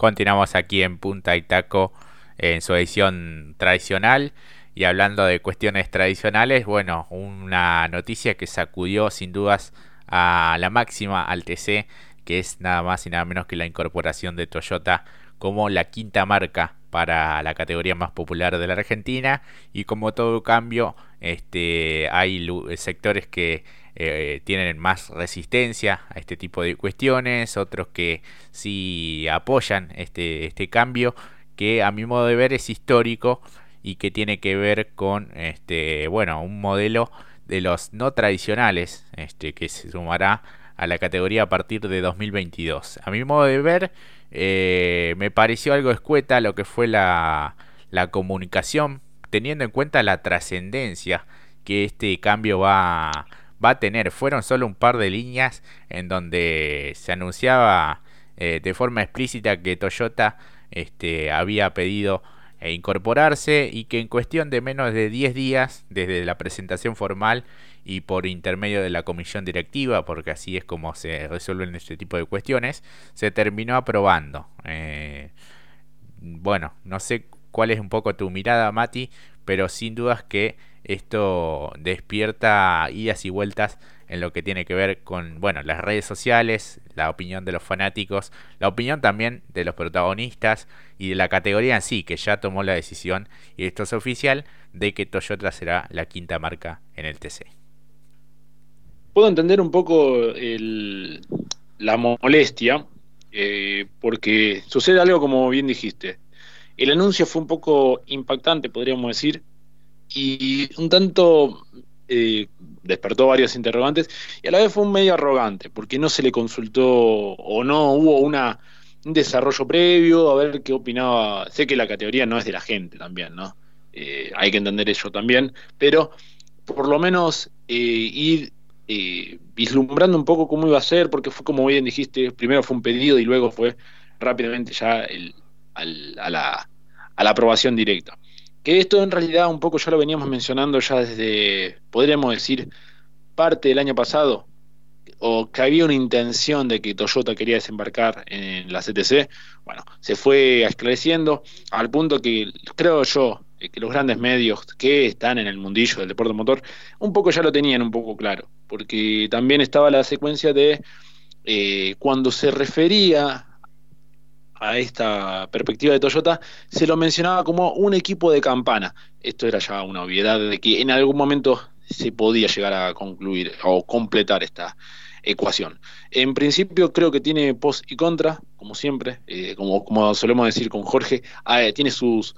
Continuamos aquí en Punta y Taco en su edición tradicional. Y hablando de cuestiones tradicionales, bueno, una noticia que sacudió sin dudas a la máxima al TC, que es nada más y nada menos que la incorporación de Toyota como la quinta marca para la categoría más popular de la Argentina. Y como todo cambio este, hay sectores que eh, tienen más resistencia a este tipo de cuestiones, otros que sí apoyan este, este cambio que a mi modo de ver es histórico y que tiene que ver con este bueno un modelo de los no tradicionales este que se sumará a la categoría a partir de 2022 a mi modo de ver eh, me pareció algo escueta lo que fue la, la comunicación teniendo en cuenta la trascendencia que este cambio va, va a tener. Fueron solo un par de líneas en donde se anunciaba eh, de forma explícita que Toyota este, había pedido eh, incorporarse y que en cuestión de menos de 10 días desde la presentación formal y por intermedio de la comisión directiva, porque así es como se resuelven este tipo de cuestiones, se terminó aprobando. Eh, bueno, no sé cuál es un poco tu mirada, Mati, pero sin dudas que esto despierta idas y vueltas en lo que tiene que ver con bueno las redes sociales, la opinión de los fanáticos, la opinión también de los protagonistas y de la categoría en sí, que ya tomó la decisión, y esto es oficial, de que Toyota será la quinta marca en el TC. Puedo entender un poco la molestia, eh, porque sucede algo como bien dijiste. El anuncio fue un poco impactante, podríamos decir, y un tanto eh, despertó varios interrogantes y a la vez fue un medio arrogante, porque no se le consultó o no hubo una, un desarrollo previo, a ver qué opinaba. Sé que la categoría no es de la gente también, ¿no? Eh, hay que entender eso también, pero por lo menos eh, ir vislumbrando un poco cómo iba a ser, porque fue como bien dijiste, primero fue un pedido y luego fue rápidamente ya el, a, la, a la aprobación directa. Que esto en realidad un poco ya lo veníamos mencionando ya desde, podríamos decir, parte del año pasado, o que había una intención de que Toyota quería desembarcar en la CTC, bueno, se fue esclareciendo al punto que creo yo eh, que los grandes medios que están en el mundillo del deporte motor un poco ya lo tenían un poco claro, porque también estaba la secuencia de eh, cuando se refería a esta perspectiva de Toyota, se lo mencionaba como un equipo de campana. Esto era ya una obviedad de que en algún momento se podía llegar a concluir o completar esta ecuación. En principio creo que tiene pos y contra, como siempre, eh, como, como solemos decir con Jorge, ah, eh, tiene sus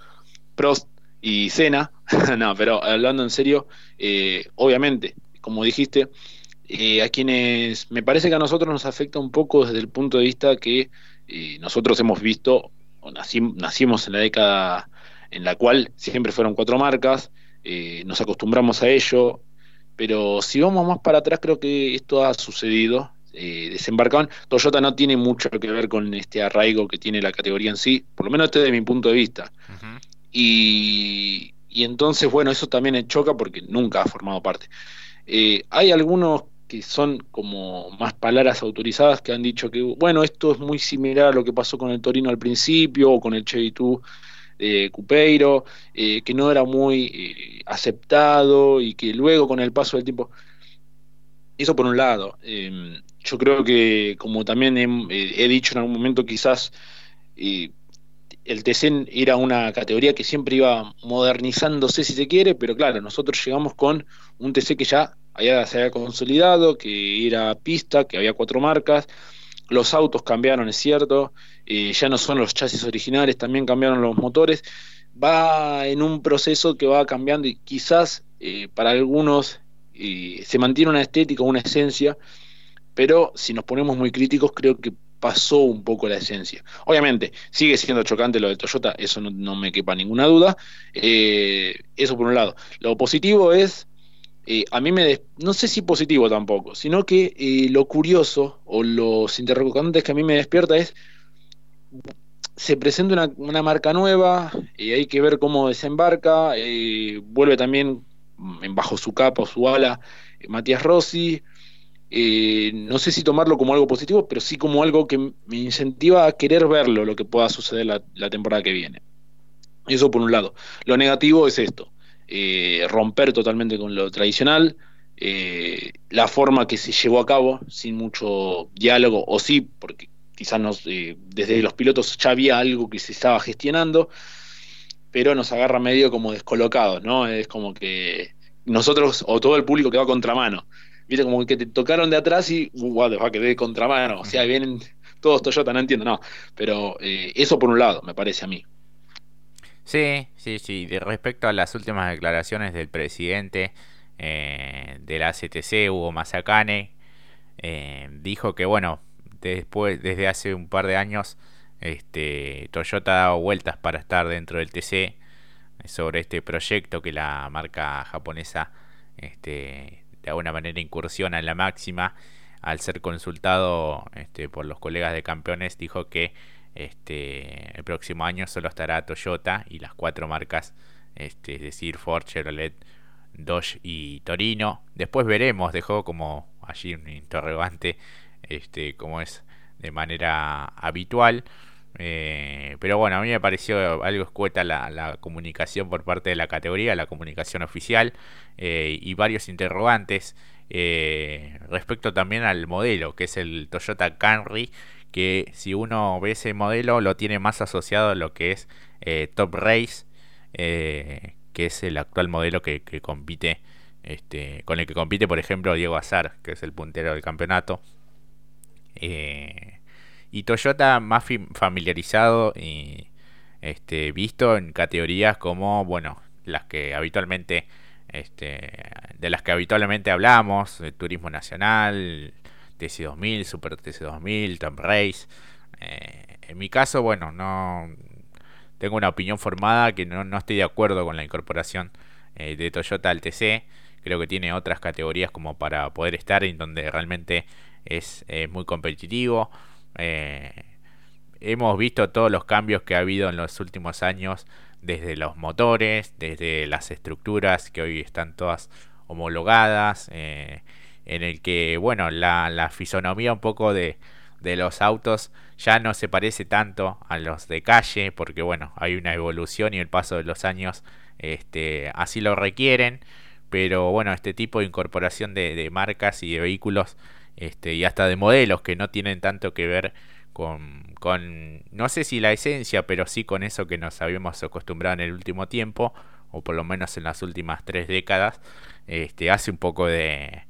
pros y cena, no, pero hablando en serio, eh, obviamente, como dijiste, a quienes me parece que a nosotros nos afecta un poco desde el punto de vista que nosotros hemos visto, o nacimos en la década en la cual siempre fueron cuatro marcas, eh, nos acostumbramos a ello, pero si vamos más para atrás creo que esto ha sucedido. Eh, desembarcaban, Toyota no tiene mucho que ver con este arraigo que tiene la categoría en sí, por lo menos este de mi punto de vista. y, y, entonces, bueno, eso también choca porque nunca ha formado parte. Eh, hay algunos que son como más palabras autorizadas que han dicho que, bueno, esto es muy similar a lo que pasó con el Torino al principio o con el Chevy de Cupeiro, eh, que no era muy eh, aceptado y que luego con el paso del tiempo... Eso por un lado. Em, yo creo que, como también he, dicho en algún momento, quizás eh, el TC era una categoría que siempre iba modernizándose si se quiere, pero claro, nosotros llegamos con un TC que ya allá se había consolidado, que era pista, que había cuatro marcas, los autos cambiaron, es cierto, eh, ya no son los chasis originales, también cambiaron los motores, va en un proceso que va cambiando y quizás eh, para algunos eh, se mantiene una estética, una esencia, pero si nos ponemos muy críticos creo que pasó un poco la esencia. Obviamente, sigue siendo chocante lo de Toyota, eso no, me quepa ninguna duda, eso por un lado. Lo positivo es eh, a mí me, no sé si positivo tampoco, sino que eh, lo curioso o los interrogantes que a mí me despierta es, se presenta una, marca nueva, y hay que ver cómo desembarca, eh, vuelve también bajo su capa o su ala Matías Rossi, eh, no sé si tomarlo como algo positivo, pero sí como algo que me incentiva a querer verlo, lo que pueda suceder la, temporada que viene. Eso por un lado. Lo negativo es esto, eh, romper totalmente con lo tradicional, eh, la forma que se llevó a cabo, sin mucho diálogo, o sí, porque quizás nos, desde los pilotos ya había algo que se estaba gestionando, pero nos agarra medio como descolocados, ¿no? Es como que nosotros o todo el público quedó a contramano viste, como que te tocaron de atrás y, wow, uh, quedé de contramano, o sea, vienen todos Toyota, no entiendo, no, pero eh, eso por un lado, me parece a mí. Sí, sí, sí, de respecto a las últimas declaraciones del presidente eh, de la CTC, Hugo Mazacane, eh, dijo que, bueno, después, desde hace un par de años, este, Toyota ha dado vueltas para estar dentro del TC sobre este proyecto que la marca japonesa este, de alguna manera incursiona en la máxima, al ser consultado este, por los colegas de campeones, dijo que este, el próximo año solo estará Toyota y las cuatro marcas, este, es decir, Ford, Chevrolet, Dodge y Torino. Después veremos, dejó como allí un interrogante, este, como es de manera habitual. Eh, pero bueno, a mí me pareció algo escueta la, comunicación por parte de la categoría, la comunicación oficial eh, y varios interrogantes eh, respecto también al modelo, que es el Toyota Camry, que si uno ve ese modelo lo tiene más asociado a lo que es Top Race, que es el actual modelo que, compite, este, con el que compite por ejemplo Diego Azar, que es el puntero del campeonato. Eh, y Toyota más familiarizado y este, visto en categorías como, bueno, las que habitualmente, este, de las que habitualmente hablamos, de Turismo Nacional, TC2000, Super TC2000, Tom Race. Eh, en mi caso, bueno, no tengo una opinión formada que no, estoy de acuerdo con la incorporación eh, de Toyota al TC. Creo que tiene otras categorías como para poder estar en donde realmente es muy competitivo. Eh, hemos visto todos los cambios que ha habido en los últimos años, desde los motores, desde las estructuras que hoy están todas homologadas, en el que, bueno, la, fisonomía un poco de, los autos ya no se parece tanto a los de calle, porque, bueno, hay una evolución y el paso de los años este, así lo requieren, pero, bueno, este tipo de incorporación de marcas y de vehículos este, y hasta de modelos que no tienen tanto que ver con, con, no sé si la esencia, pero sí con eso que nos habíamos acostumbrado en el último tiempo, o por lo menos en las últimas tres décadas, este, hace un poco de,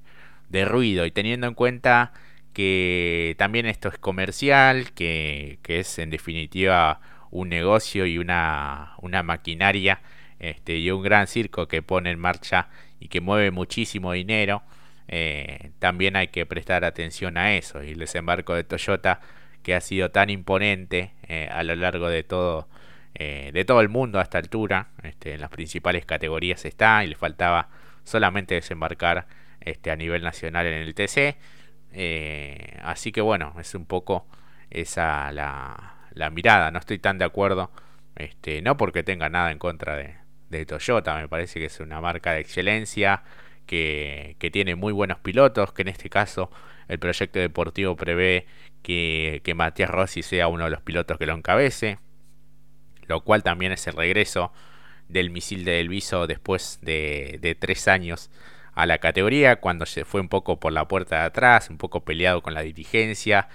de ruido. Y teniendo en cuenta que también esto es comercial, que, que es en definitiva un negocio y una, una maquinaria este, y un gran circo que pone en marcha y que mueve muchísimo dinero. Eh, también hay que prestar atención a eso. Y el desembarco de Toyota, que ha sido tan imponente eh, a lo largo de todo, eh, de todo el mundo a esta altura, este, en las principales categorías está, y le faltaba solamente desembarcar este, a nivel nacional en el TC. así que bueno, es un poco esa la, mirada. No estoy tan de acuerdo, este, no porque tenga nada en contra de, de Toyota, me parece que es una marca de excelencia que, tiene muy buenos pilotos, que en este caso el proyecto deportivo prevé que, que Matías Rossi sea uno de los pilotos que lo encabece, lo cual también es el regreso del misil de Elviso después de, de tres años a la categoría, cuando se fue un poco por la puerta de atrás, un poco peleado con la dirigencia,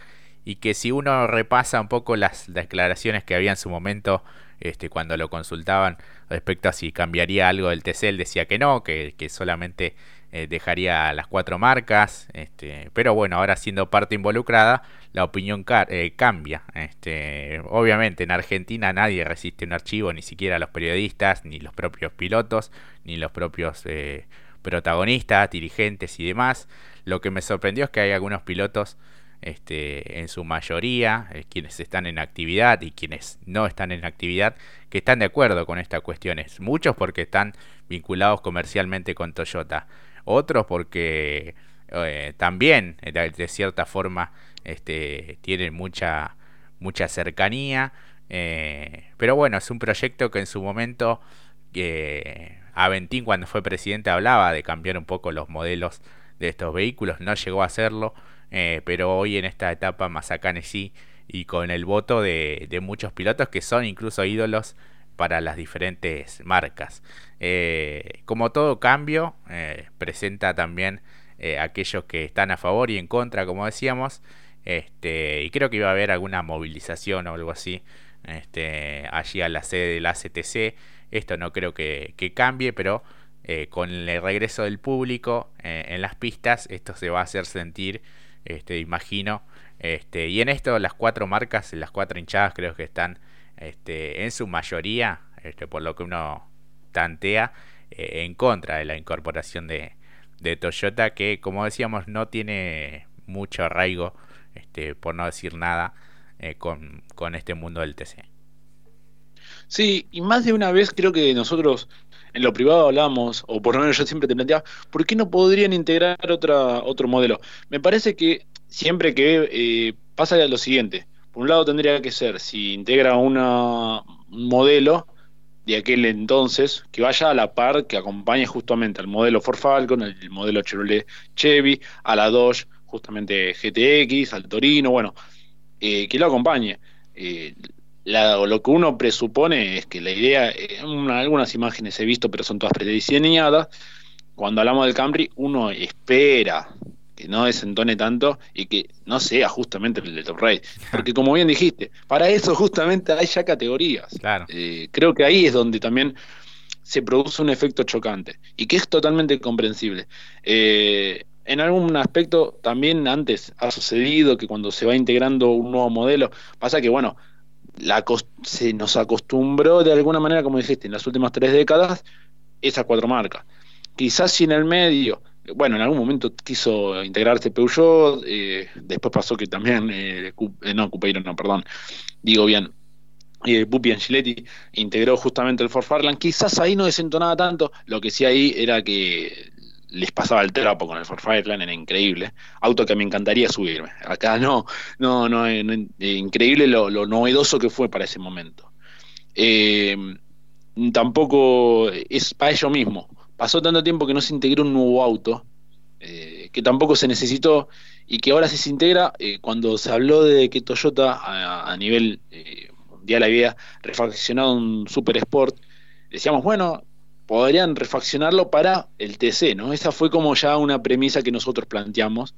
y que si uno repasa un poco las declaraciones que había en su momento este, cuando lo consultaban respecto a si cambiaría algo del TC, él decía que no, que, solamente eh, dejaría las cuatro marcas, este, pero bueno, ahora siendo parte involucrada, la opinión eh, cambia. Este, obviamente en Argentina nadie resiste un archivo, ni siquiera los periodistas, ni los propios pilotos, ni los propios eh, protagonistas, dirigentes y demás. Lo que me sorprendió es que hay algunos pilotos este, en su mayoría, eh, quienes están en actividad y quienes no están en actividad, que están de acuerdo con estas cuestiones. Muchos porque están vinculados comercialmente con Toyota, otros porque eh, también de, cierta forma este, tienen mucha, mucha cercanía. Eh, pero bueno, es un proyecto que en su momento Aventín cuando fue presidente hablaba de cambiar un poco los modelos de estos vehículos, no llegó a hacerlo, eh, pero hoy en esta etapa Mazacane sí, y con el voto de, de, muchos pilotos que son incluso ídolos para las diferentes marcas. Eh, como todo cambio, eh, presenta también aquellos que están a favor y en contra, como decíamos, este, y creo que iba a haber alguna movilización o algo así este, allí a la sede del ACTC. Esto no creo que, cambie, pero eh, con el regreso del público eh, en las pistas, esto se va a hacer sentir, este, imagino. Este, y en esto las cuatro marcas, las cuatro hinchadas creo que están este, en su mayoría, este, por lo que uno tantea, eh, en contra de la incorporación de, de, Toyota, que como decíamos no tiene mucho arraigo, este, por no decir nada, con, con este mundo del TC. Sí, y más de una vez creo que nosotros en lo privado hablamos, o por lo menos yo siempre te planteaba, ¿por qué no podrían integrar otra, otro modelo? Me parece que siempre que eh, pasa lo siguiente, por un lado tendría que ser, si integra una, un modelo de aquel entonces, que vaya a la par, que acompañe justamente al modelo Ford Falcon, al modelo Chevrolet Chevy, a la Dodge, justamente GTX, al Torino, bueno, eh, que lo acompañe. Eh, lo que uno presupone es que la idea, eh, algunas imágenes he visto, pero son todas prediseñadas. Cuando hablamos del Camry, uno espera que no desentone tanto y que no sea justamente el de Top. Porque como bien dijiste, para eso justamente hay ya categorías. Eh, creo que ahí es donde también se produce un efecto chocante y que es totalmente comprensible. Eh, en algún aspecto también antes ha sucedido que cuando se va integrando un nuevo modelo, pasa que, bueno, la, se nos acostumbró de alguna manera, como dijiste, en las últimas tres décadas, esas cuatro marcas. Quizás si en el medio, bueno, en algún momento quiso integrarse Peugeot, eh, después pasó que también, eh, eh, no, Cupeiro, no, perdón, digo bien, eh, Pupi integró justamente el Ford Farland, quizás ahí no desentonaba tanto, lo que sí ahí era que les pasaba el trapo con el Ford Fireland, era increíble. Auto que me encantaría subirme. Acá no, no, no, eh, increíble lo, novedoso que fue para ese momento. Eh, tampoco es para ello mismo. Pasó tanto tiempo que no se integró un nuevo auto, eh, que tampoco se necesitó y que ahora se integra cuando se habló de que Toyota a, nivel mundial había refaccionado un Super Sport. Decíamos, bueno, podrían refaccionarlo para el TC, ¿no? Esa fue como ya una premisa que nosotros planteamos,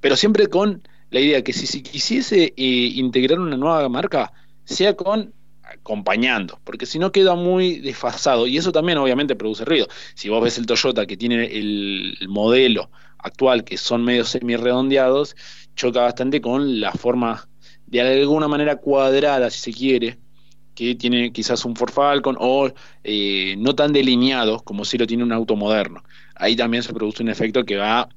pero siempre con la idea que si se quisiese eh, integrar una nueva marca, sea con acompañando, porque si no queda muy desfasado y eso también obviamente produce ruido. Si vos ves el Toyota que tiene el, modelo actual, que son medio semi redondeados, choca bastante con la forma de alguna manera cuadrada, si se quiere, que tiene quizás un Ford Falcon o eh, no tan delineado como si lo tiene un auto moderno. Ahí también se produce un efecto que va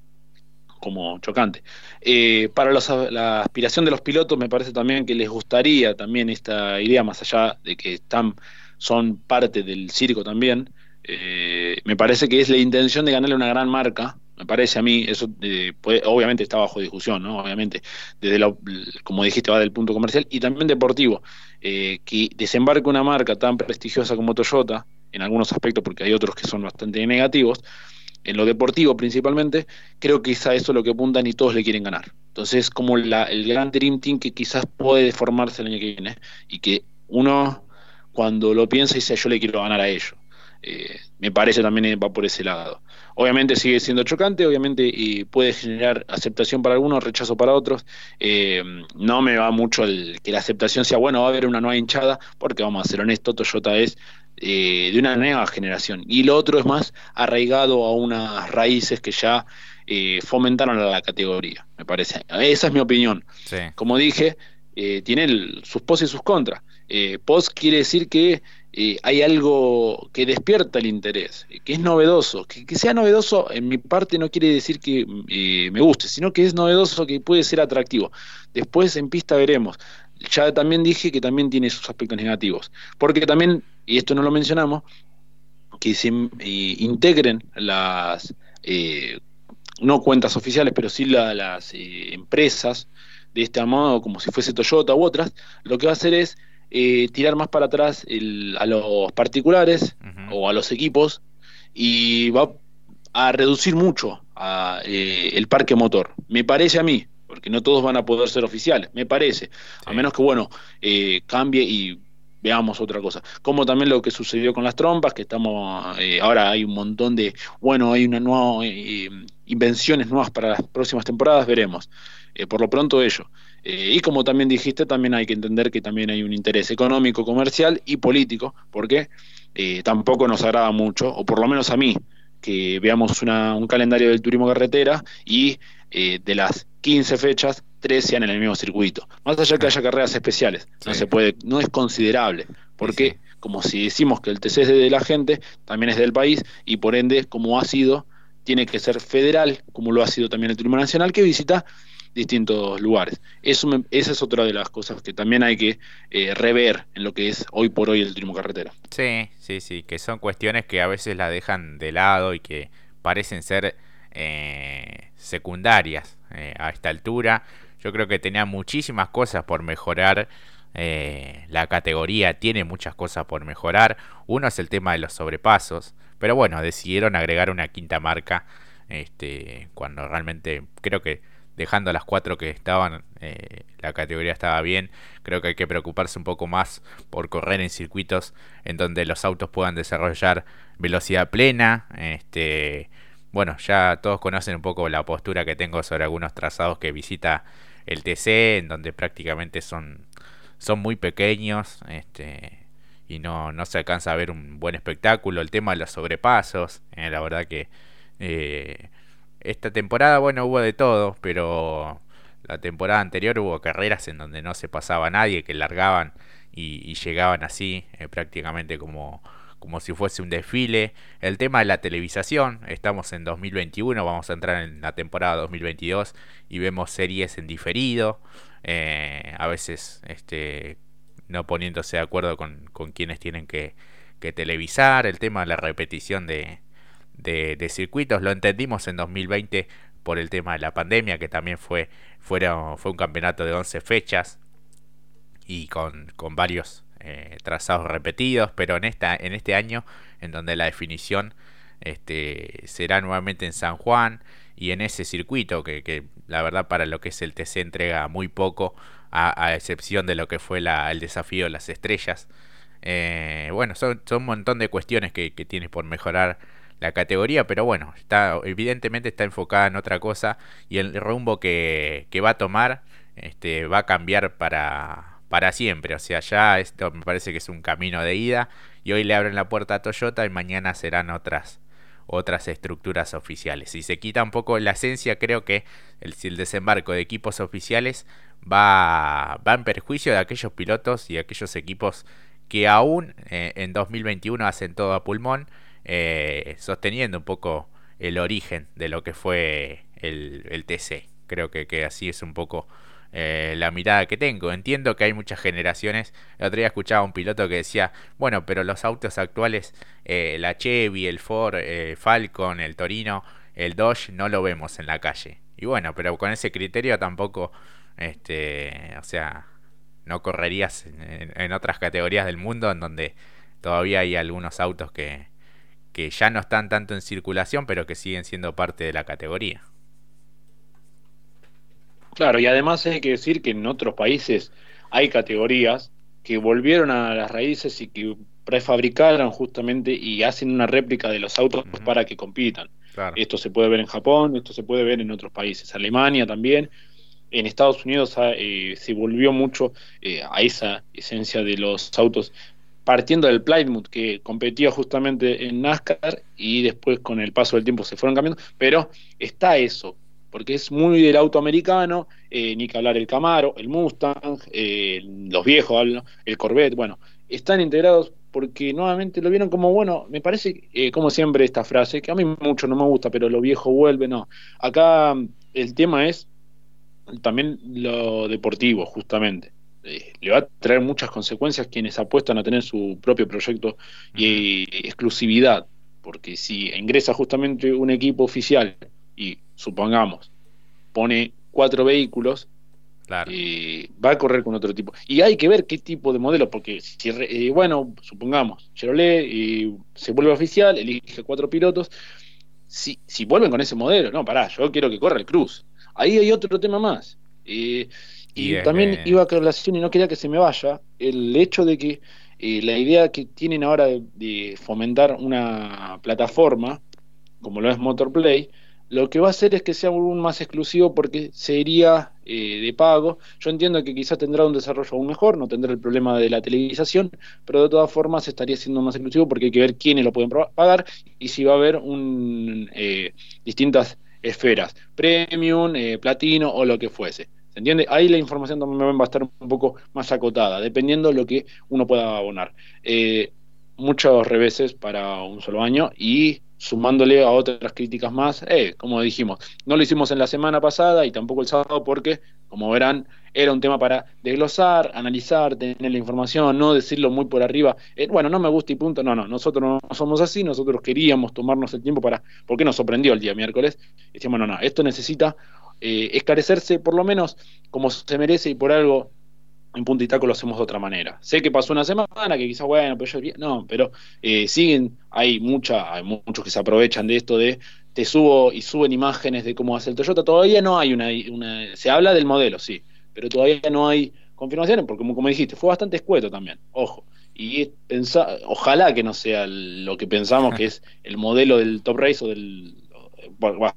como chocante. Eh, para la aspiración de los pilotos me parece también que les gustaría también esta idea, más allá de que están, son parte del circo también, eh, me parece que es la intención de ganarle una gran marca me parece a mí, eso eh, obviamente está bajo discusión, ¿no? Obviamente, desde lo, como dijiste, va del punto comercial y también deportivo, eh, que desembarque una marca tan prestigiosa como Toyota, en algunos aspectos, porque hay otros que son bastante negativos, en lo deportivo principalmente, creo que quizá eso es lo que apuntan y todos le quieren ganar. Entonces, como la, el gran Dream Team que quizás puede formarse el año que viene y que uno cuando lo piensa dice yo le quiero ganar a ellos. Eh, me parece también va por ese lado. Obviamente sigue siendo chocante, obviamente y puede generar aceptación para algunos, rechazo para otros. Eh, no me va mucho el que la aceptación sea bueno, va a haber una nueva hinchada, porque vamos a ser honestos, Toyota es eh, de una nueva generación. Y lo otro es más arraigado a unas raíces que ya eh, fomentaron a la categoría, me parece. Esa es mi opinión. Como dije, tiene sus pos y sus contras. pos quiere decir que eh, hay algo que despierta el interés, que es novedoso. Que, sea novedoso en mi parte no quiere decir que eh, me guste, sino que es novedoso, que puede ser atractivo. Después en pista veremos. Ya también dije que también tiene sus aspectos negativos, porque también, y esto no lo mencionamos, que se eh, integren las, no cuentas oficiales, pero sí las empresas de este modo, como si fuese Toyota u otras, lo que va a hacer es eh, tirar más para atrás a los particulares o a los equipos y va a reducir mucho eh, el parque motor. Me parece a mí, porque no todos van a poder ser oficiales, me parece. A menos que, bueno, eh, cambie y veamos otra cosa. Como también lo que sucedió con las trompas, que estamos, eh, ahora hay un montón de, bueno, hay una nueva, invenciones nuevas para las próximas temporadas, veremos. por lo pronto ello. Y como también dijiste, también hay que entender que también hay un interés económico, comercial y político, porque tampoco nos agrada mucho, o por lo menos a mí, que veamos un calendario del turismo carretera y eh, de las 15 fechas, 13 sean en el mismo circuito. Más allá que haya carreras especiales, no se puede, no es considerable, porque como si decimos que el TC es de la gente, también es del país y por ende, como ha sido, tiene que ser federal, como lo ha sido también el turismo nacional, que visita distintos lugares. Eso esa es otra de las cosas que también hay que eh, rever en lo que es hoy por hoy el turismo carretera. Sí, sí, sí, que son cuestiones que a veces la dejan de lado y que parecen ser eh, secundarias eh, a esta altura. Yo creo que tenía muchísimas cosas por mejorar. la categoría tiene muchas cosas por mejorar. Uno es el tema de los sobrepasos. Pero bueno, decidieron agregar una quinta marca. Este, cuando realmente creo que dejando las cuatro que estaban, eh, la categoría estaba bien. Creo que hay que preocuparse un poco más por correr en circuitos en donde los autos puedan desarrollar velocidad plena. Este, bueno, ya todos conocen un poco la postura que tengo sobre algunos trazados que visita el TC, en donde prácticamente son, son muy pequeños. Este, y no, no se alcanza a ver un buen espectáculo. El tema de los sobrepasos, eh, la verdad que eh, esta temporada, bueno, hubo de todo, pero la temporada anterior hubo carreras en donde no se pasaba nadie, que largaban y, llegaban así, eh, prácticamente como, como si fuese un desfile. El tema de la televisación, estamos en 2021, vamos a entrar en la temporada 2022 y vemos series en diferido, eh, a veces este, no poniéndose de acuerdo con, con quienes tienen que, que televisar, el tema de la repetición de, de, circuitos. Lo entendimos en 2020 por el tema de la pandemia, que también fue, fue un campeonato de 11 fechas y con, varios eh, trazados repetidos, pero en, esta, en este año, en donde la definición este, será nuevamente en San Juan y en ese circuito, que, la verdad para lo que es el TC entrega muy poco, a, excepción de lo que fue la, el desafío de las estrellas. Eh, bueno, son, son, un montón de cuestiones que, que tienes por mejorar la categoría, pero bueno, está evidentemente está enfocada en otra cosa y el rumbo que, que va a tomar este, va a cambiar para, para siempre. O sea, ya esto me parece que es un camino de ida y hoy le abren la puerta a Toyota y mañana serán otras otras estructuras oficiales. Si se quita un poco la esencia, creo que el, el desembarco de equipos oficiales va, va en perjuicio de aquellos pilotos y aquellos equipos que aún eh, en 2021 hacen todo a pulmón eh, sosteniendo un poco el origen de lo que fue el, TC. Creo que, que, así es un poco eh, la mirada que tengo. Entiendo que hay muchas generaciones. El otro día escuchaba a un piloto que decía, bueno, pero los autos actuales, eh, la Chevy, el Ford, el Falcon, el Torino, el Dodge, no lo vemos en la calle. Y bueno, pero con ese criterio tampoco, este, o sea, no correrías en otras categorías del mundo en donde todavía hay algunos autos que, que ya no están tanto en circulación, pero que siguen siendo parte de la categoría. Claro, y además hay que decir que en otros países hay categorías que volvieron a las raíces y que prefabricaron justamente y hacen una réplica de los autos para que compitan. Esto se puede ver en Japón, esto se puede ver en otros países, Alemania también. En Estados Unidos eh, se volvió mucho eh, a esa esencia de los autos partiendo del Plymouth que competía justamente en NASCAR y después con el paso del tiempo se fueron cambiando, pero está eso, porque es muy del auto americano, eh, ni que hablar el Camaro, el Mustang, eh, los viejos, el Corvette, bueno, están integrados porque nuevamente lo vieron como, bueno, me parece, eh, como siempre esta frase, que a mí mucho no me gusta, pero lo viejo vuelve, no. Acá el tema es también lo deportivo, justamente. Eh, le va a traer muchas consecuencias quienes apuestan a tener su propio proyecto y exclusividad, porque si ingresa justamente un equipo oficial y supongamos pone cuatro vehículos, eh, va a correr con otro tipo. Y hay que ver qué tipo de modelo, porque si, eh, bueno, supongamos, Chevrolet se vuelve oficial, elige cuatro pilotos, si, si vuelven con ese modelo, no, pará, yo quiero que corra el Cruz. Ahí hay otro tema más. Eh, y, también iba a relación y no quería que se me vaya el hecho de que eh, la idea que tienen ahora de, fomentar una plataforma como lo es Motorplay, lo que va a hacer es que sea aún más exclusivo porque sería eh, de pago. Yo entiendo que quizás tendrá un desarrollo aún mejor, no tendrá el problema de la televisación, pero de todas formas estaría siendo más exclusivo porque hay que ver quiénes lo pueden pagar y si va a haber un, eh, distintas esferas, premium, eh, platino o lo que fuese. ¿Se entiende? Ahí la información también va a estar un poco más acotada, dependiendo de lo que uno pueda abonar. muchos reveses para un solo año y sumándole a otras críticas más, eh, como dijimos, no lo hicimos en la semana pasada y tampoco el sábado porque, como verán, era un tema para desglosar, analizar, tener la información, no decirlo muy por arriba, eh, bueno, no me gusta y punto, no, no, nosotros no somos así, nosotros queríamos tomarnos el tiempo para, porque nos sorprendió el día miércoles, decíamos, no, no, esto necesita eh, esclarecerse por lo menos como se merece y por algo en punta y taco lo hacemos de otra manera. Sé que pasó una semana, que quizás, bueno, pero yo, no, pero eh, siguen, hay mucha, hay muchos que se aprovechan de esto de te subo y suben imágenes de cómo hace el Toyota. Todavía no hay una, una se habla del modelo, sí, pero todavía no hay confirmaciones, porque como, como dijiste, fue bastante escueto también, ojo. Y pensa, ojalá que no sea lo que pensamos que es el modelo del Top Race o del,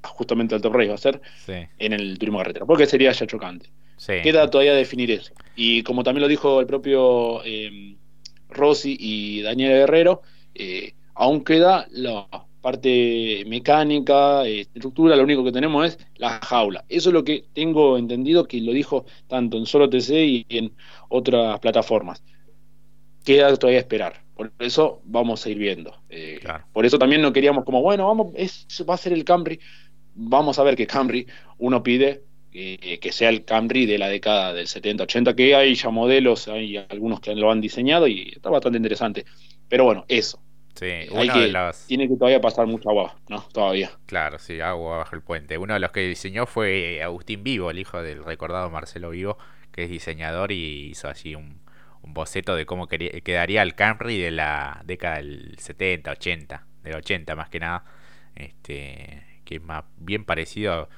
justamente el Top Race va a ser en el turismo carretera, porque sería ya chocante. Queda todavía definir eso. Y como también lo dijo el propio eh, Rossi y Daniel Guerrero, eh, aún queda la parte mecánica, estructura, lo único que tenemos es la jaula. Eso es lo que tengo entendido que lo dijo tanto en Solo TC y en otras plataformas. Queda todavía esperar. Por eso vamos a ir viendo. Por eso también no queríamos como, bueno, vamos, es, va a ser el Camry. Vamos a ver que Camry uno pide que sea el Camry de la década del 70-80, que hay ya modelos, hay algunos que lo han diseñado y está bastante interesante. Pero bueno, eso. Sí, Tiene que todavía pasar mucha agua, ¿no? Todavía. Claro, sí, agua bajo el puente. Uno de los que diseñó fue Agustín Vivo, el hijo del recordado Marcelo Vivo, que es diseñador y hizo así un, boceto de cómo quedaría el Camry de la década del 70, 80, del 80 más que nada. Este, que es más bien parecido a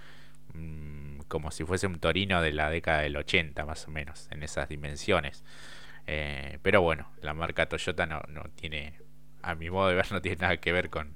como si fuese un Torino de la década del 80 más o menos, en esas dimensiones. Eh, pero bueno, la marca Toyota no, no tiene, a mi modo de ver, no tiene nada que ver con,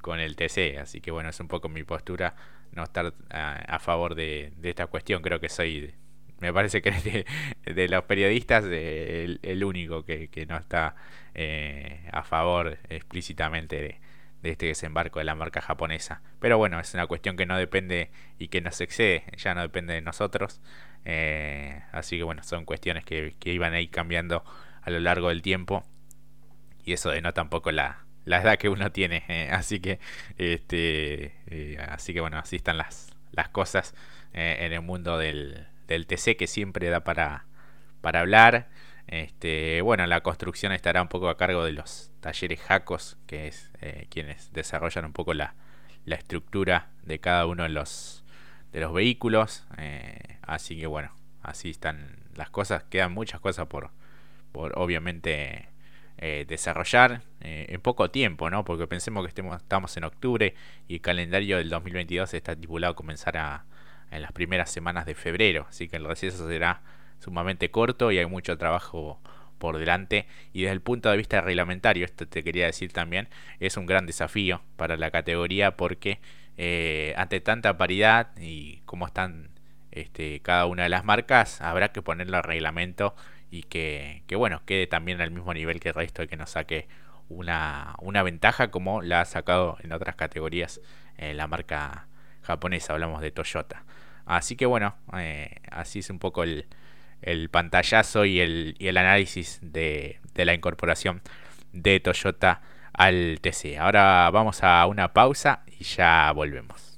con el TC, así que bueno, es un poco mi postura no estar a, favor de, esta cuestión, creo que soy, me parece que de, los periodistas el, único que, no está eh, a favor explícitamente de este desembarco de la marca japonesa. Pero bueno, es una cuestión que no depende y que nos excede, ya no depende de nosotros. Eh, así que bueno, son cuestiones que, iban a ir cambiando a lo largo del tiempo. Y eso denota tampoco la, la edad que uno tiene. Eh, así que este eh, así que bueno, así están las, las cosas en el mundo del, del TC que siempre da para, para hablar. Este, bueno, la construcción estará un poco a cargo de los talleres Jacos, que es eh, quienes desarrollan un poco la, la, estructura de cada uno de los, de los vehículos. Eh, así que bueno, así están las cosas. Quedan muchas cosas por, por obviamente eh, desarrollar en poco tiempo, ¿no? Porque pensemos que estemos, estamos en octubre y el calendario del 2022 está estipulado comenzar a, en las primeras semanas de febrero. Así que el receso será sumamente corto y hay mucho trabajo por delante y desde el punto de vista reglamentario, esto te quería decir también, es un gran desafío para la categoría porque eh, ante tanta paridad y cómo están este, cada una de las marcas, habrá que ponerlo al reglamento y que, bueno, quede también al mismo nivel que el resto y que nos saque una, una ventaja como la ha sacado en otras categorías eh, la marca japonesa, hablamos de Toyota. Así que bueno, eh, así es un poco el, el pantallazo y el, y el análisis de, de la incorporación de Toyota al TC. Ahora vamos a una pausa y ya volvemos.